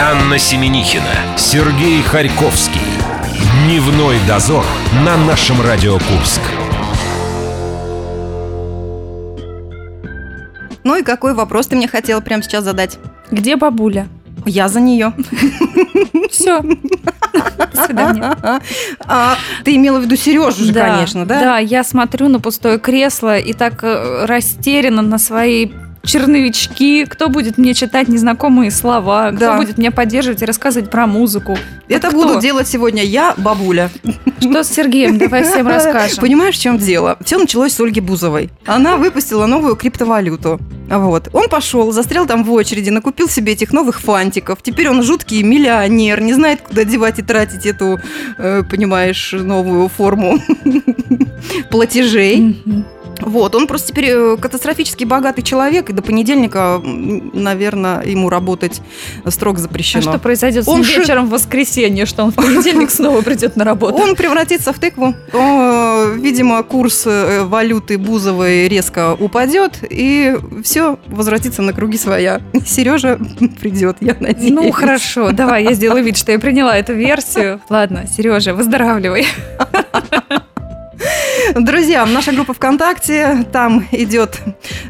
Анна Семенихина, Сергей Харьковский. Дневной дозор на нашем Радио Курск. Ну и какой вопрос ты мне хотела прямо сейчас задать? Где бабуля? Я за нее. Все. До свидания. А, ты имела в виду Сережу же, конечно, да? Да, я смотрю на пустое кресло и так э, растеряна на свои черновички, кто будет мне читать незнакомые слова, кто Да. будет меня поддерживать и рассказывать про музыку. Это Вот буду делать сегодня я, бабуля. Что с Сергеем? Давай всем расскажем. Понимаешь, в чем дело? Все началось с Ольги Бузовой. Она выпустила новую криптовалюту. Вот. Он пошел, застрял там в очереди, накупил себе этих новых фантиков. Теперь он жуткий миллионер, не знает, куда девать и тратить эту, э, понимаешь, новую форму платежей. Вот, он просто теперь э, катастрофически богатый человек, и до понедельника, наверное, ему работать строго А запрещено. что произойдет с Он ним ши- вечером в воскресенье, что он в понедельник снова придет на работу? Он превратится в тыкву. О, видимо, курс э, валюты Бузовой резко упадет, и все возвратится на круги своя. Сережа придет, я надеюсь. Ну, хорошо, давай, я сделаю вид, что я приняла эту версию. Ладно, Сережа, выздоравливай. Друзья, наша группа ВКонтакте, там идет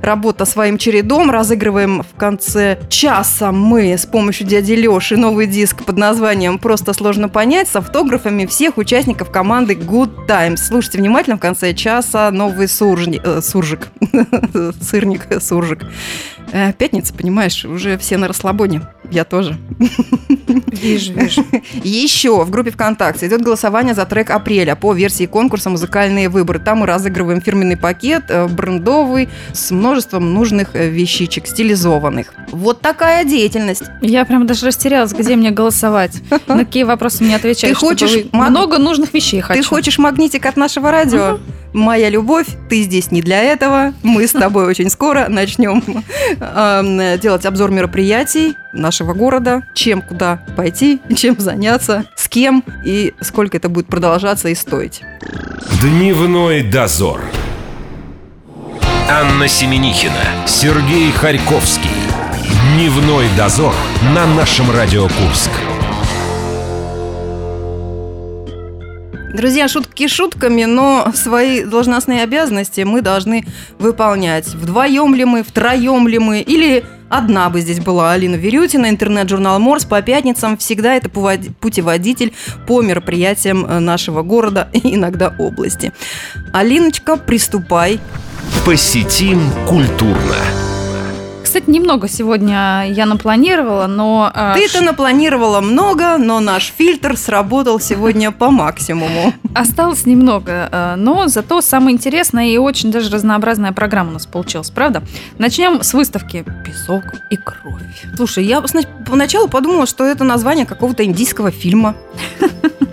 работа своим чередом. Разыгрываем в конце часа мы с помощью дяди Леши новый диск под названием «Просто сложно понять» с автографами всех участников команды Good Times. Слушайте внимательно, в конце часа новый суржни- э, суржик. Сырник, суржик. Э, Пятница, понимаешь, уже все на расслабоне. Я тоже. Вижу, вижу. Еще в группе ВКонтакте идет голосование за трек апреля по версии конкурса «Музыкальные выборы». Там мы разыгрываем фирменный пакет, э, брендовый, с множеством нужных э, вещичек, стилизованных. Вот такая деятельность. Я прям даже растерялась, где мне голосовать. На какие вопросы мне отвечать. Ты хочешь маг- Много нужных вещей хочу. Ты хочешь магнитик от нашего радио? Моя любовь, ты здесь не для этого. Мы с тобой очень скоро начнем э, делать обзор мероприятий нашего города, чем куда пойти, чем заняться, с кем и сколько это будет продолжаться и стоить. Дневной дозор. Анна Семенихина, Сергей Харьковский. Дневной дозор на нашем Радио Курск. Друзья, шутки шутками, но свои должностные обязанности мы должны выполнять. Вдвоем ли мы, втроем ли мы, или одна бы здесь была Алина Верютина, интернет-журнал Морс по пятницам. Всегда это путеводитель по мероприятиям э, нашего города и иногда области. Алиночка, приступай. Посетим культурно. Кстати, немного сегодня я напланировала, но... э, Ты-то напланировала много, но наш фильтр сработал сегодня по максимуму. Осталось немного, э, но зато самая интересная и очень даже разнообразная программа у нас получилась, правда? Начнем с выставки «Песок и кровь». Слушай, я поначалу подумала, что это название какого-то индийского фильма.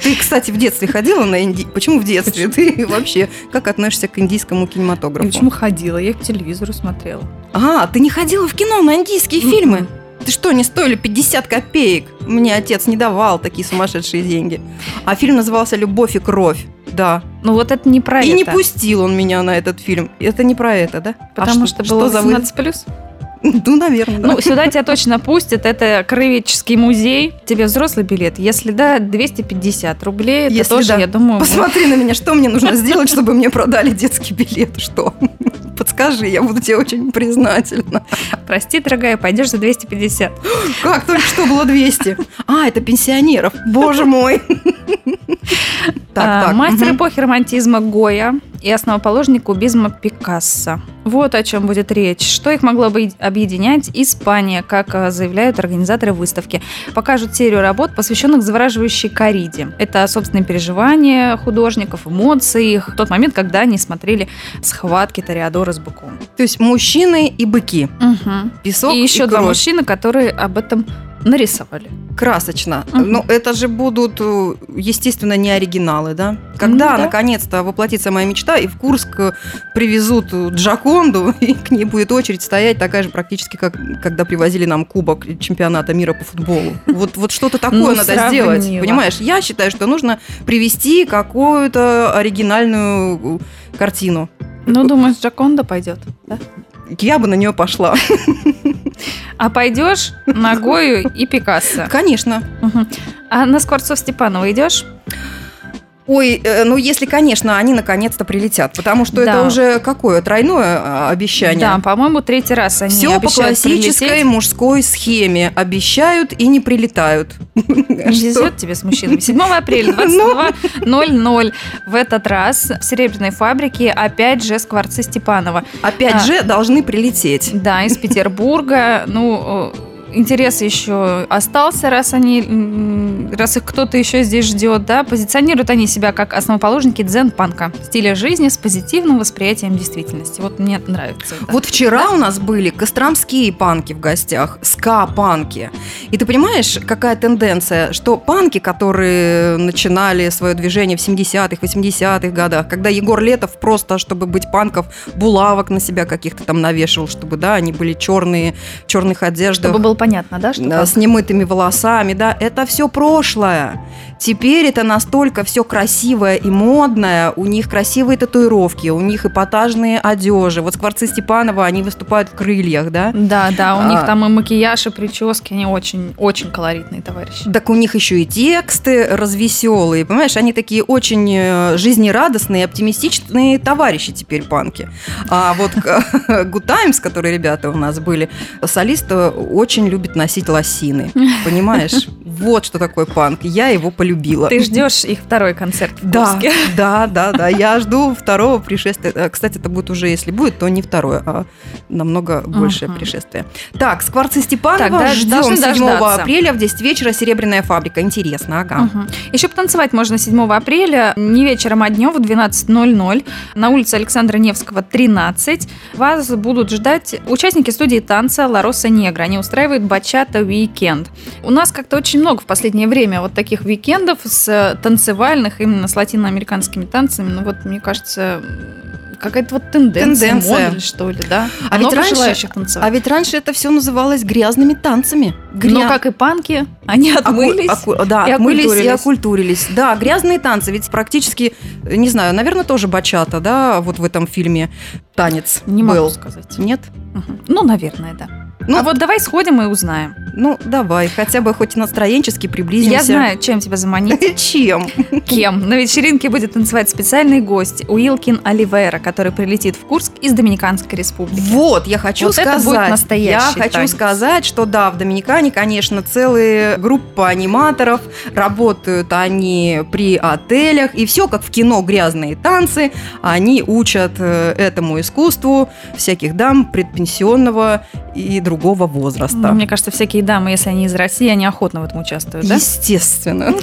Ты, кстати, в детстве ходила на инди... Почему в детстве? Ты вообще как относишься к индийскому кинематографу? почему ходила? Я по телевизору смотрела. А, ты не ходила в кино на индийские фильмы? Ты что, не стоили 50 копеек? Мне отец не давал такие сумасшедшие деньги. А фильм назывался «Любовь и кровь». Да. Ну вот это не про и это. не пустил он меня на этот фильм. Это не про это, да? А Потому что, было за вы- 18 плюс. Ну, наверное. да. Ну, сюда тебя точно пустят. Это краеведческий музей. Тебе взрослый билет. Если да, 250 рублей. Это Если тоже, да. я думаю. Посмотри на меня, что мне нужно сделать, чтобы мне продали детский билет? Что? Подскажи, я буду тебе очень признательна. Прости, дорогая, пойдешь за 250. Как только что было 200? А, это пенсионеров. Боже мой. А, Так, так. Мастер эпохи романтизма Гоя и основоположник кубизма Пикассо. Вот о чем будет речь. Что их могло бы объединять? Испания, как а, заявляют организаторы выставки. Покажут серию работ, посвященных завораживающей кориде. Это собственные переживания художников, эмоции их тот момент, когда они смотрели схватки Тореадора с быком. То есть мужчины и быки. Песок и еще два кровь. мужчины, которые об этом нарисовали. Красочно. Мгм. Но это же будут, э, естественно, не оригиналы, да? Когда, Ну да. наконец-то, воплотится моя мечта, и в Курск э, привезут Джаконду, и к ней будет очередь стоять такая же практически, как когда привозили нам кубок чемпионата мира по футболу. Вот, вот что-то такое Ну, надо сделать. Понимаешь, я считаю, что нужно привести какую-то оригинальную э, картину. Ну, думаешь, Джаконда пойдет? Да? Я бы на нее пошла. А пойдешь на Гою и Пикассо. Конечно. А на Скворцов Степанова идешь? Ой, э, ну если, конечно, они наконец-то прилетят, потому что Да. это уже какое тройное а, обещание. Да, по-моему, третий раз они Все по классической прилететь. мужской схеме. Обещают и не прилетают. Везет тебе с мужчинами. 7 апреля, Ну. 22.00 в этот раз в Серебряной фабрике опять же Скворцы Степанова. Опять А. же, должны прилететь. Да, из Петербурга. Ну, э, интерес еще остался, раз они, раз их кто-то еще здесь ждет, да, позиционируют они себя как основоположники дзен-панка, стиля жизни с позитивным восприятием действительности. Вот мне нравится это. Вот вчера у нас были костромские панки в гостях, ска-панки. И ты понимаешь, какая тенденция, что панки, которые начинали свое движение в 70-х, 80-х годах, когда Егор Летов просто, чтобы быть панков, булавок на себя каких-то там навешивал, чтобы, да, они были черные, в черных одеждах. Чтобы было понятно, да, что Да, с немытыми волосами, да, это все прошлое. Теперь это настолько все красивое и модное, у них красивые татуировки, у них эпатажные одежи. Вот Скворцы Степанова, они выступают в крыльях, да? Да, да, у А. них там и макияж, и прически, они очень, очень колоритные товарищи. Так у них еще и тексты развеселые, понимаешь, они такие очень э, жизнерадостные, оптимистичные товарищи теперь панки. А вот Good Times, которые ребята у нас были, солист э, очень любит носить лосины, понимаешь? Вот что такое панк, я его полюбила. Ты ждешь их второй концерт в Да, да, да, да. Я жду второго пришествия. Э, Кстати, это будет уже, если будет, то не второе, а намного большее пришествие. Так, Скворцы Степанова ждем должны 7 дождаться. апреля в 10 вечера «Серебряная фабрика». Интересно, ага. Еще потанцевать можно 7 апреля, не вечером, а днем в 12.00 на улице Александра Невского, 13. Вас будут ждать участники студии танца «Ла Роса Негра». Они устраивают бачата уикенд. У нас как-то очень много в последнее время вот таких уикендов с э, танцевальных, именно с латиноамериканскими танцами. Ну вот, мне кажется, какая-то вот тенденция, Тенденция. модель, что ли, да? А ведь Много раньше- желающих А танцевать. ведь раньше это все называлось грязными танцами. Гря- Но как и панки, они отмылись. оку- да, и отмылись и окультурились. окультурились. Да, грязные танцы. Ведь практически, не знаю, наверное, тоже бачата, да, вот в этом фильме танец Не был. могу сказать. Нет? Мгм. Ну, наверное, да. Ну, а вот давай сходим и узнаем. ну, давай, хотя бы хоть настроенчески приблизимся. Я знаю, чем тебя заманить. Чем? Кем? На вечеринке будет танцевать специальный гость Уилкин Оливейра, который прилетит в Курск из Доминиканской республики. Вот, я хочу Вот это сказать. будет настоящий я хочу танец. сказать, что да, в Доминикане, конечно, целая группа аниматоров. Работают они при отелях. И все как в кино грязные танцы. Они учат э, этому искусству всяких дам предпенсионного и другого возраста. Ну, Мне кажется, всякие дамы, если они из России, они охотно в этом участвуют, да? Естественно.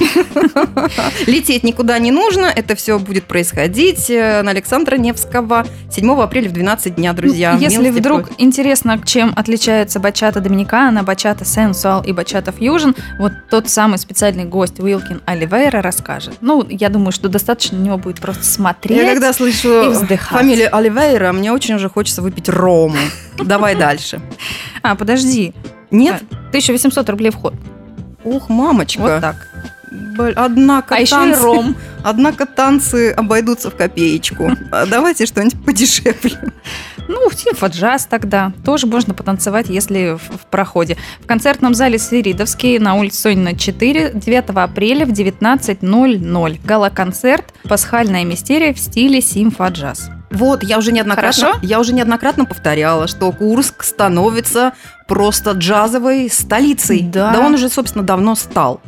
Лететь никуда не нужно. Это все будет происходить э, на Александра Невского 7 апреля в 12 дня, друзья. Ну, Если вдруг интересно, чем отличаются бачата Доминикана, бачата Сенсуал и бачата Фьюжн, вот тот самый специальный гость Уилкин Оливейра расскажет. Ну, я думаю, что достаточно на него будет просто смотреть. Я когда слышу фамилию Оливейра, мне очень уже хочется выпить рому. Давай дальше. А, подожди. Нет? 1800 рублей вход. Ух, мамочка. Вот так. Однако, А еще и танцы, ром. однако танцы обойдутся в копеечку. А Давайте что-нибудь подешевле. Ну, симфоджаз тогда. Тоже можно потанцевать, если в, в проходе. В концертном зале Свиридовский на улице Сонина 4 9 апреля в 19.00. Гала-концерт «Пасхальная мистерия» в стиле симфоджаз. Вот, я уже неоднократно, Хорошо? я уже неоднократно повторяла, что Курск становится просто джазовой столицей. Да. он уже, собственно, давно стал.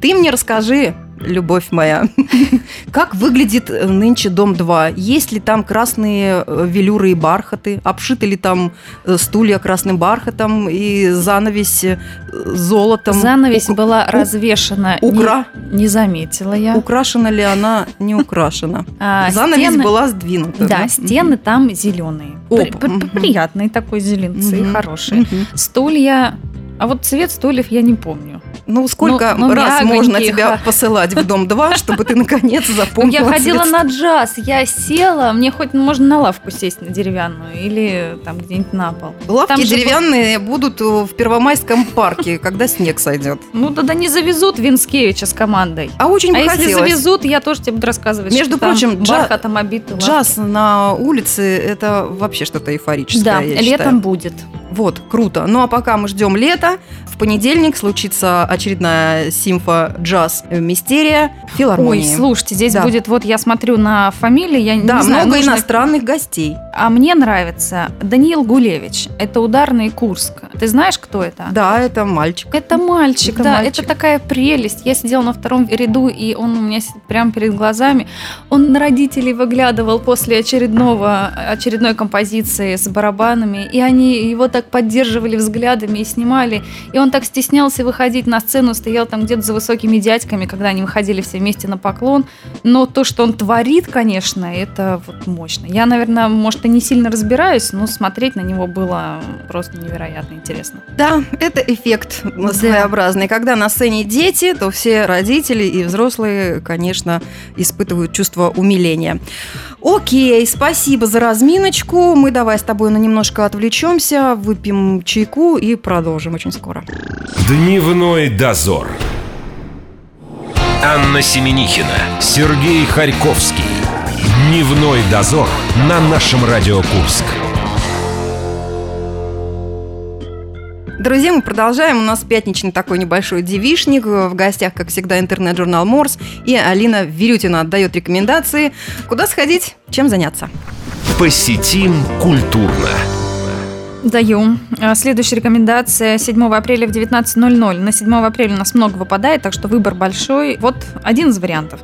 Ты мне расскажи, любовь моя, как выглядит нынче дом 2? Есть ли там красные э, велюры и бархаты? Обшиты ли там э, стулья красным бархатом и занавесь э, золотом? Занавесь Ук- была развешена. Укра- Не, не заметила я. Украшена ли она? Не украшена. А, Занавес стены- была сдвинута. Да, стены там зеленые. При- мгм. Приятные такой зеленцы, Мгм. хорошие. Стулья... А вот цвет стульев я не помню. Ну, сколько Ну, ну, раз можно тебя посылать в дом 2, чтобы ты наконец запомнила Я ходила на джаз, я села, мне хоть можно на лавку сесть на деревянную или там где-нибудь на пол. Лавки деревянные будут в Первомайском парке, когда снег сойдет. Ну тогда не завезут Винскевича с командой. А очень А бы если завезут, я тоже тебе буду рассказывать. Между прочим. Джаз на улице – это вообще что-то эйфорическое, Да, летом будет. Вот, круто. Ну а пока мы ждем лета, в понедельник случится очередная симфо джаз мистерия филармонии. Ой, слушайте, здесь Да. будет, вот я смотрю на фамилии, я Да, не знаю, много нужно- иностранных гостей. А мне нравится Даниил Гулевич. Это ударный Курск. Ты знаешь, кто это? Да, это мальчик. Это мальчик, Это да, мальчик. это такая прелесть. Я сидела на втором ряду, и он у меня сидит прямо перед глазами. Он на родителей выглядывал после очередного, очередной композиции с барабанами, и они его так поддерживали взглядами и снимали. И он так стеснялся выходить на сцену, стоял там где-то за высокими дядьками, когда они выходили все вместе на поклон. Но то, что он творит, конечно, это вот мощно. Я, наверное, может, и не сильно разбираюсь, но смотреть на него было просто невероятно интересно. Да, это эффект своеобразный. Когда на сцене дети, то все родители и взрослые, конечно, испытывают чувство умиления. Окей, спасибо за разминочку. Мы давай с тобой на немножко отвлечемся, выпьем чайку и продолжим очень скоро. Дневной дозор. Анна Семенихина, Сергей Харьковский. Дневной дозор на нашем Радио Курск. Друзья, мы продолжаем. У нас пятничный такой небольшой девишник. В гостях, как всегда, интернет-журнал Морс. И Алина Верютина отдает рекомендации, куда сходить, чем заняться. Посетим культурно. Даю. А, Следующая рекомендация 7 апреля в 19.00. На 7 апреля у нас много выпадает, так что выбор большой. Вот один из вариантов.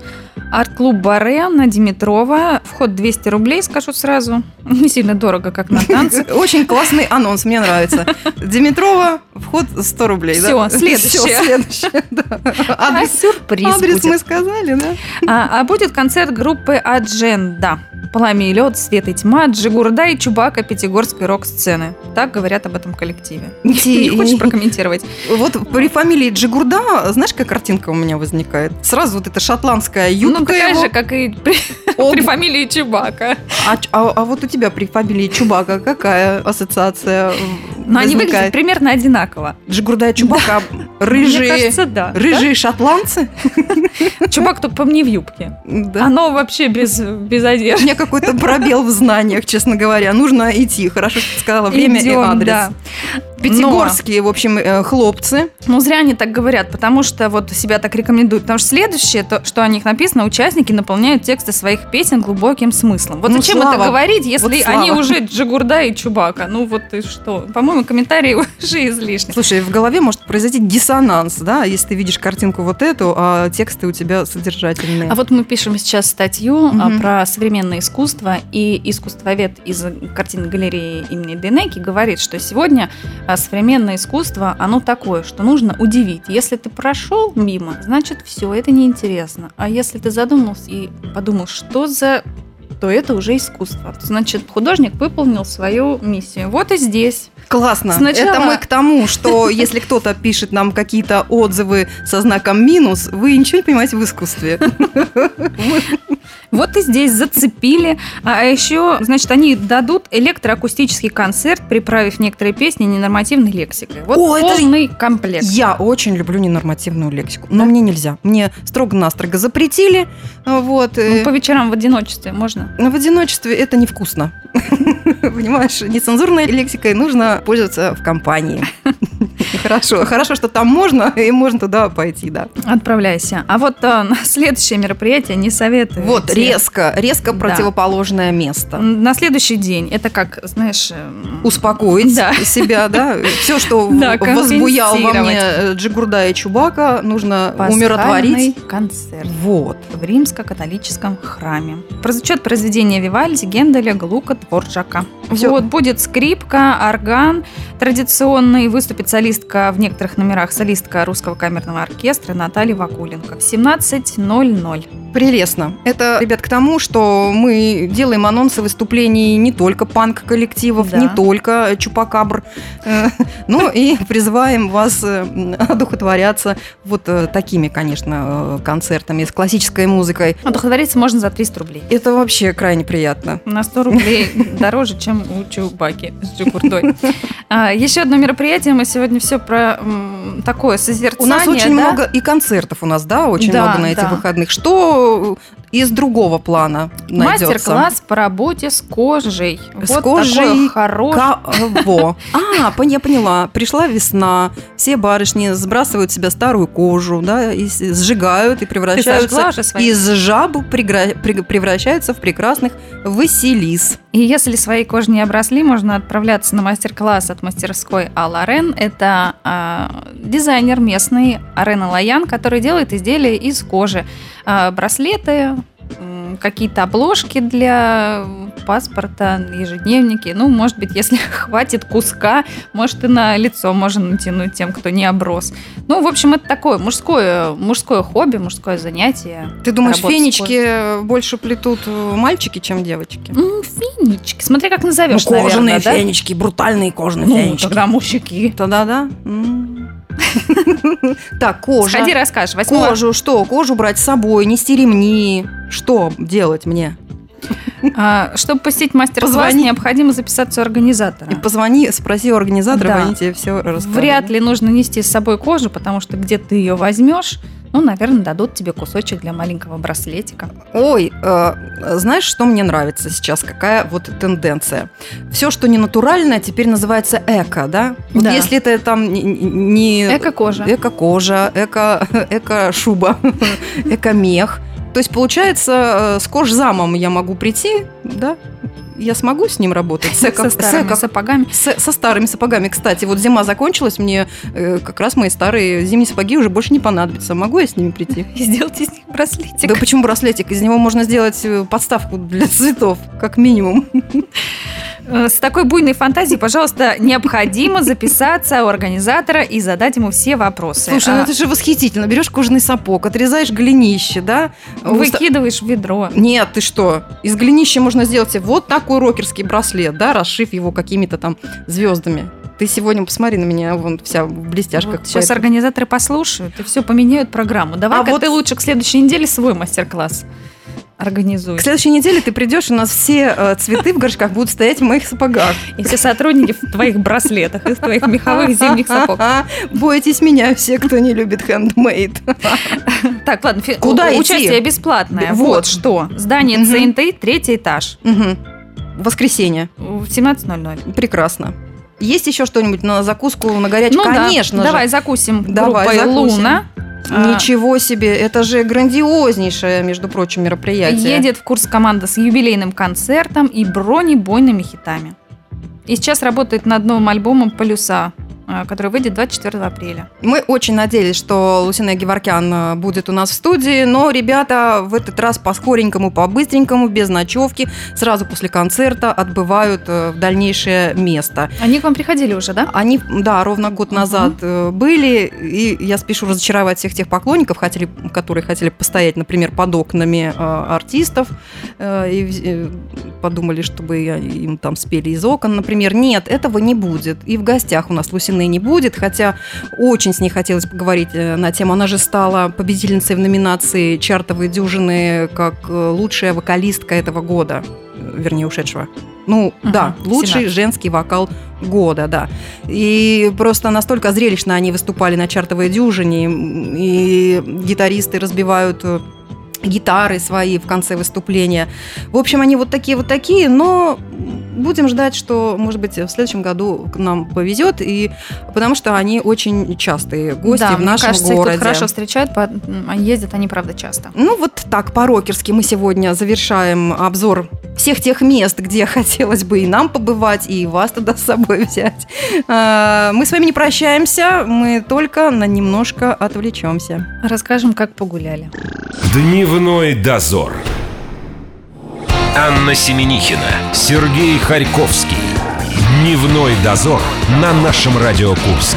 Арт-клуб Баре на Димитрова. Вход 200 рублей, скажу сразу. Не сильно дорого, как на танцы. Очень классный анонс, мне нравится. Димитрова, вход 100 рублей. Да? следующее. А Адрес, сюрприз адрес мы сказали, да? А, а будет концерт группы Адженда. Пламя и лед, свет и тьма, Джигурда и Чубака пятигорской рок-сцены. Так говорят об этом коллективе. Не хочешь прокомментировать? Вот при фамилии Джигурда, знаешь, какая картинка у меня возникает? Сразу вот эта шотландская юбка Ну, такая его. же, как и при, фамилии Чубака. А, а- а вот у тебя при фамилии Чубака какая ассоциация Но они выглядят возникает? примерно одинаково. Джигурда и Чубака Мне рыжие, кажется, да. рыжие шотландцы? Чубак только не в юбке. Да. Оно вообще без, без У одежды. меня какой-то пробел в знаниях, честно говоря. Нужно идти. Хорошо, что ты сказала время адрес. да. Пятигорские, в общем, э, хлопцы. Ну, зря они так говорят, потому что вот себя так рекомендуют. Потому что следующее, то, что о них написано, участники наполняют тексты своих песен глубоким смыслом. Вот Ну, зачем слава. это говорить, если Вот они уже Джигурда и Чубака? Ну, вот и что? По-моему, комментарии уже излишни. Слушай, в голове может произойти диссонанс, да, если ты видишь картинку вот эту, а тексты у тебя содержательные. А вот мы пишем сейчас статью а, Мгм. про современное искусство, и искусствовед из картинной галереи имени Денеки говорит, что сегодня а, современное искусство, оно такое, что нужно удивить. Если ты прошел мимо, значит, все, это неинтересно. А если ты задумался и подумал, что за то это уже искусство. Значит, художник выполнил свою миссию. Вот и здесь. Классно. Сначала- Это мы к тому, что если кто-то пишет нам какие-то отзывы со знаком минус, вы ничего не понимаете в искусстве. Вот и здесь зацепили. А еще, значит, они дадут электроакустический концерт, приправив некоторые песни ненормативной лексикой. Вот О, это- полный комплект. Я очень люблю ненормативную лексику, но мне нельзя. Мне строго-настрого запретили. Вот. э, Ну, по вечерам в одиночестве можно. Но в одиночестве это невкусно. Понимаешь, нецензурной лексикой нужно пользоваться в компании. Хорошо, хорошо, что там можно, и можно туда пойти, да. Отправляйся. А вот а, на следующее мероприятие не советую. Вот, резко, резко Да. противоположное место. На следующий день. Это как, знаешь... эм, Успокоить Да. себя, да. Все, что Да, возбуял во мне э, Джигурда и Чубака, нужно пасхальный умиротворить. концерт Вот. в римско-католическом храме. Прозвучат произведения Вивальди, Генделя, Глука, Дворжака. Всё. Вот, будет скрипка, орган традиционный, выступит солистка в некоторых номерах, солистка русского камерного оркестра Наталья Вакуленко в 17.00. Прелестно. Это, ребят, к тому, что мы делаем анонсы выступлений не только панк-коллективов, Да. не только чупакабр, э, но и призываем вас э, одухотворяться вот э, такими, конечно, э, концертами с классической музыкой. Одухотвориться можно за 300 рублей. Это вообще крайне приятно. На 100 рублей дороже, чем у Чубаки с Джигурдой. А, Еще одно мероприятие. Мы сегодня все про такое У созерцание. нас очень много и концертов у нас, да, очень много на этих выходных. Что из другого плана найдется. Мастер-класс по работе с кожей. С вот кожей хороший. Кого? А, я поняла. Пришла весна, все барышни сбрасывают с себя старую кожу, да, и сжигают и превращаются из жаб превращаются в прекрасных Василис. И если свои кожи не обросли, можно отправляться на мастер-класс от мастерской Алла Рен. Это а, дизайнер местный Арена Лаян, который делает изделия из кожи. А, браслеты, какие-то обложки для паспорта, ежедневники. Ну, может быть, если хватит куска, может и на лицо можно натянуть тем, кто не оброс. Ну, в общем, это такое мужское, мужское хобби, мужское занятие. Ты думаешь, фенечки больше плетут мальчики, чем девочки? М, Фенечки. Смотри, как назовешь, Ну, кожаные наверное, да? фенечки, брутальные кожаные Ну, фенечки. тогда мужики. Тогда да. М. Так, кожа. Сходи, расскажешь. Восьмого... Кожу, что? Кожу брать с собой, нести ремни. Что делать мне? А, чтобы посетить мастер-класс, Позвони. необходимо записаться у организатора. И позвони, спроси у организатора, Да. они тебе все расскажут. Вряд ли нужно нести с собой кожу, потому что где ты ее возьмешь, ну, наверное, дадут тебе кусочек для маленького браслетика. Ой, э, знаешь, что мне нравится сейчас? Какая вот тенденция? Все, что не натуральное, теперь называется эко, да? Вот Да. если это там не... не- Эко-кожа. Эко-кожа, эко, эко-шуба, эко-мех. То есть, получается, э, с кожзамом я могу прийти, да? Я смогу с ним работать? С эко- Со с старыми эко- сапогами. с- со старыми сапогами. Кстати, вот зима закончилась, мне э, как раз мои старые зимние сапоги уже больше не понадобятся. Могу я с ними прийти? И сделать из них браслетик. Да почему браслетик? Из него можно сделать э, подставку для цветов, как минимум. Э, С такой буйной фантазией, пожалуйста, необходимо записаться у организатора и задать ему все вопросы. Слушай, ну А, это же восхитительно. Берешь кожаный сапог, отрезаешь голенище, да? Выкидываешь в ведро. Нет, ты что? Из голенища можно сделать себе вот такой рокерский браслет, да, расшив его какими-то там звездами. Ты сегодня посмотри на меня, вон вся в блестяшках. Вот Сейчас организаторы послушают и все поменяют программу. Давай-ка А вот- ты лучше к следующей неделе свой мастер-класс организуй. К следующей неделе ты придешь, у нас все э, цветы в горшках будут стоять в моих сапогах. И все сотрудники в твоих браслетах, из твоих меховых зимних сапог. Бойтесь меня, все, кто не любит хендмейд. Так, ладно, Куда участие бесплатное. Вот. Что. Здание. ЦНТ, третий этаж. Воскресенье. в 17.00. Прекрасно. Есть еще что-нибудь на закуску, на горячую? Ну да, Конечно же. давай закусим Давай, группой закусим. Луна. А, Ничего себе, это же грандиознейшее, между прочим, мероприятие. Едет в курс команда с юбилейным концертом и бронебойными хитами. И сейчас работает над новым альбомом «Полюса», который выйдет 24 апреля. Мы очень надеялись, что Лусина Геворкян э, будет у нас в студии, но ребята в этот раз по-скоренькому, по-быстренькому, без ночевки, сразу после концерта отбывают э, в дальнейшее место. Они к вам приходили уже, да? Они, да, ровно год назад э, были, и я спешу разочаровать всех тех поклонников, хотели, которые хотели постоять, например, под окнами э, артистов, э, и э, подумали, чтобы им там спели из окон, например. Нет, этого не будет. И в гостях у нас Лусины не будет, хотя очень с ней хотелось поговорить э, на тему. Она же стала победительницей в номинации «Чартовые дюжины» как э, лучшая вокалистка этого года, вернее, ушедшего. Ну, Мгм, да, лучший 17. женский вокал года, да. И просто настолько зрелищно они выступали на чартовой дюжине, и гитаристы разбивают э, гитары свои в конце выступления. В общем, они вот такие вот такие, но будем ждать, что, может быть, в следующем году к нам повезет, и потому что они очень частые гости да, в мне нашем кажется, их городе. тут хорошо встречают, ездят они, правда, часто. Ну, вот так, по-рокерски мы сегодня завершаем обзор всех тех мест, где хотелось бы и нам побывать, и вас туда с собой взять. А, Мы с вами не прощаемся, мы только на немножко отвлечемся. Расскажем, как погуляли. Дневной дозор. Анна Семенихина, Сергей Харьковский. Дневной дозор на нашем Радио Курск.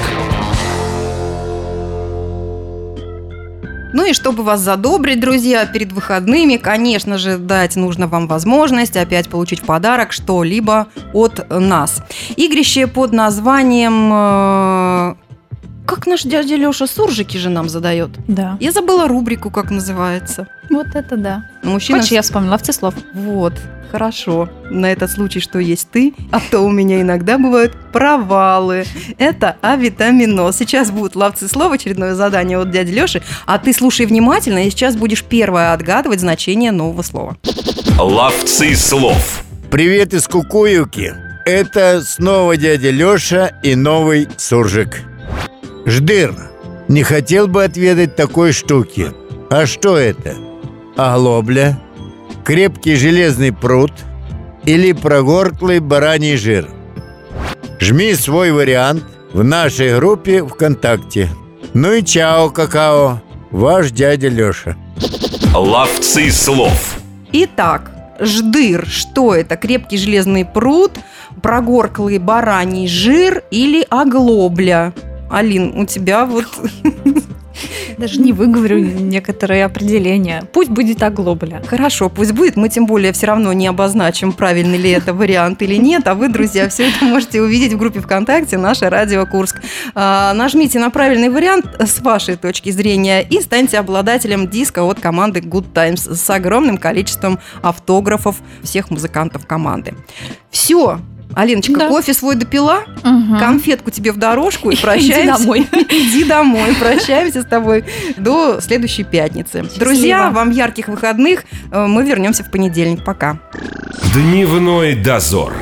Ну и чтобы вас задобрить, друзья, перед выходными, конечно же, дать нужно вам возможность опять получить в подарок что-либо от нас. Игрище под названием э, как наш дядя Леша суржики же нам задает. Да. Я забыла рубрику, как называется. Вот это да. Мужчина... Хочешь, я вспомнила овцы слов. Вот, хорошо. На этот случай, что есть ты, а то у меня иногда бывают провалы. Это авитаминоз. Сейчас будут ловцы слов, очередное задание от дяди Леши, а ты слушай внимательно, и сейчас будешь первая отгадывать значение нового слова. Ловцы слов. Привет из Кукуевки. Это снова дядя Леша и новый суржик. Ждыр, не хотел бы отведать такой штуки. А что это? Оглобля? Крепкий железный пруд? Или прогорклый бараний жир? Жми свой вариант в нашей группе ВКонтакте. Ну и чао, какао, ваш дядя Леша. Ловцы слов. Итак, ждыр, что это? Крепкий железный пруд, прогорклый бараний жир или оглобля? Алин, у тебя вот... Даже не выговорю некоторые определения. Пусть будет оглобля. Хорошо, пусть будет. Мы тем более все равно не обозначим, правильный ли это вариант или нет. А вы, друзья, все это можете увидеть в группе ВКонтакте «Наше радио Курск». А, нажмите на правильный вариант с вашей точки зрения и станьте обладателем диска от команды Good Times с огромным количеством автографов всех музыкантов команды. Все, Алиночка, Да. кофе свой допила, Мгм. конфетку тебе в дорожку и Иди прощаемся. домой. Иди домой. Прощаемся с тобой до следующей пятницы. Друзья, вам ярких выходных. Э, Мы вернемся в понедельник. Пока. Дневной дозор.